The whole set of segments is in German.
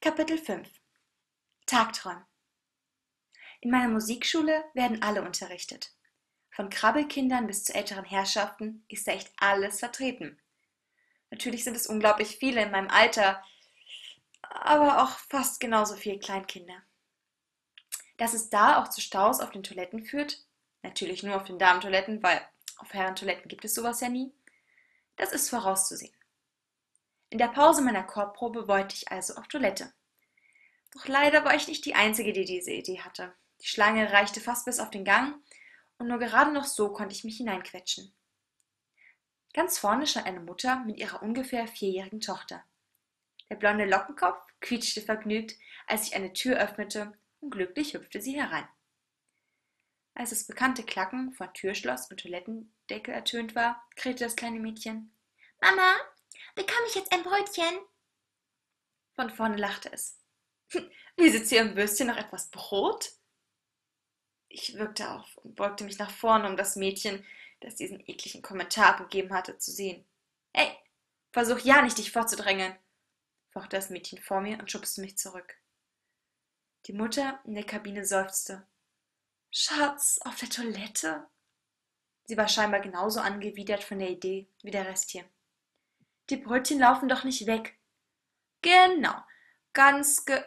Kapitel 5 Tagträumen In meiner Musikschule werden alle unterrichtet. Von Krabbelkindern bis zu älteren Herrschaften ist da echt alles vertreten. Natürlich sind es unglaublich viele in meinem Alter, aber auch fast genauso viele Kleinkinder. Dass es da auch zu Staus auf den Toiletten führt, natürlich nur auf den Damentoiletten, weil auf Herrentoiletten gibt es sowas ja nie, das ist vorauszusehen. In der Pause meiner Chorprobe wollte ich also auf Toilette. Doch leider war ich nicht die Einzige, die diese Idee hatte. Die Schlange reichte fast bis auf den Gang und nur gerade noch so konnte ich mich hineinquetschen. Ganz vorne stand eine Mutter mit ihrer ungefähr vierjährigen Tochter. Der blonde Lockenkopf quietschte vergnügt, als sich eine Tür öffnete und glücklich hüpfte sie herein. Als das bekannte Klacken von Türschloss und Toilettendeckel ertönt war, krähte das kleine Mädchen. Mama, Bekomme ich jetzt ein Brötchen? Von vorne lachte es. Wie sitzt ihr im Würstchen noch etwas Brot? Ich wirkte auf und beugte mich nach vorne, um das Mädchen, das diesen ekligen Kommentar gegeben hatte, zu sehen. Hey, versuch ja nicht, dich vorzudrängeln, fochte das Mädchen vor mir und schubste mich zurück. Die Mutter in der Kabine seufzte. Schatz, auf der Toilette? Sie war scheinbar genauso angewidert von der Idee wie der Rest hier. Die Brötchen laufen doch nicht weg. Genau, ganz ge.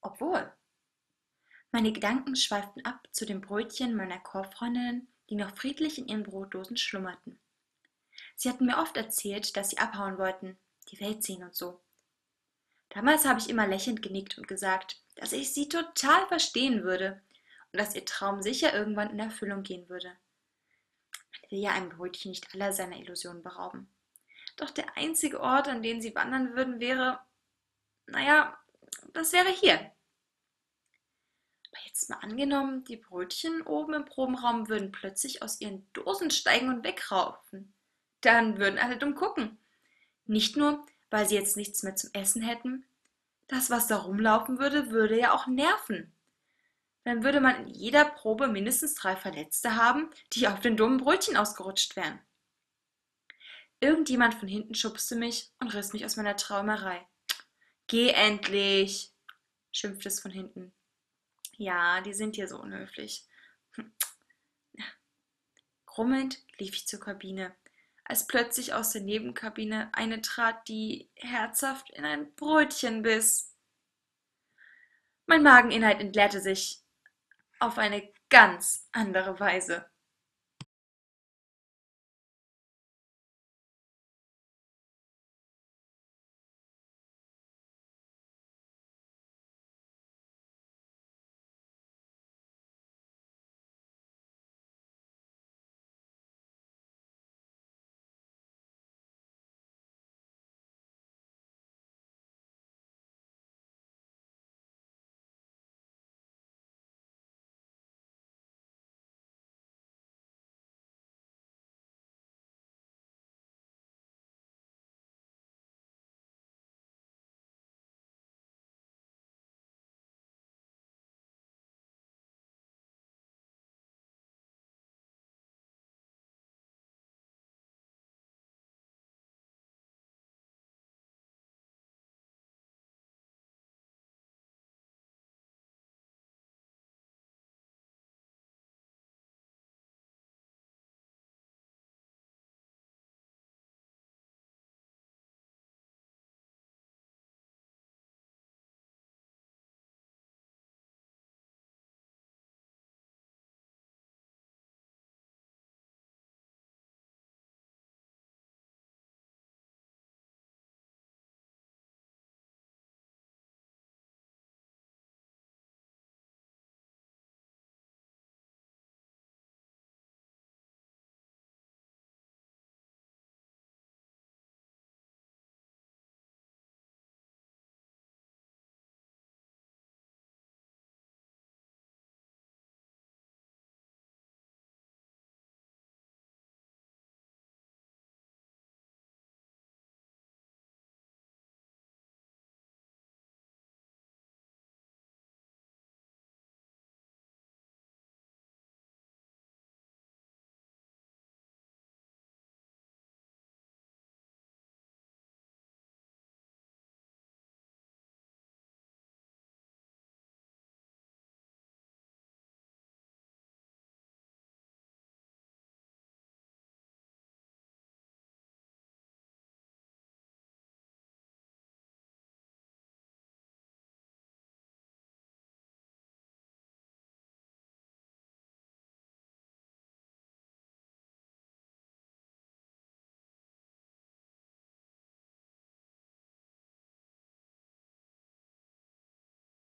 Obwohl. Meine Gedanken schweiften ab zu den Brötchen meiner Chorfreundinnen, die noch friedlich in ihren Brotdosen schlummerten. Sie hatten mir oft erzählt, dass sie abhauen wollten, die Welt sehen und so. Damals habe ich immer lächelnd genickt und gesagt, dass ich sie total verstehen würde und dass ihr Traum sicher irgendwann in Erfüllung gehen würde. Man will ja ein Brötchen nicht aller seiner Illusionen berauben. Doch der einzige Ort, an den sie wandern würden, wäre, naja, das wäre hier. Aber jetzt mal angenommen, die Brötchen oben im Probenraum würden plötzlich aus ihren Dosen steigen und wegraufen. Dann würden alle dumm gucken. Nicht nur, weil sie jetzt nichts mehr zum Essen hätten. Das, was da rumlaufen würde, würde ja auch nerven. Dann würde man in jeder Probe mindestens drei Verletzte haben, die auf den dummen Brötchen ausgerutscht wären. Irgendjemand von hinten schubste mich und riss mich aus meiner Träumerei. Geh endlich, schimpfte es von hinten. Ja, die sind hier so unhöflich. Grummelnd lief ich zur Kabine, als plötzlich aus der Nebenkabine eine trat, die herzhaft in ein Brötchen biss. Mein Mageninhalt entleerte sich auf eine ganz andere Weise.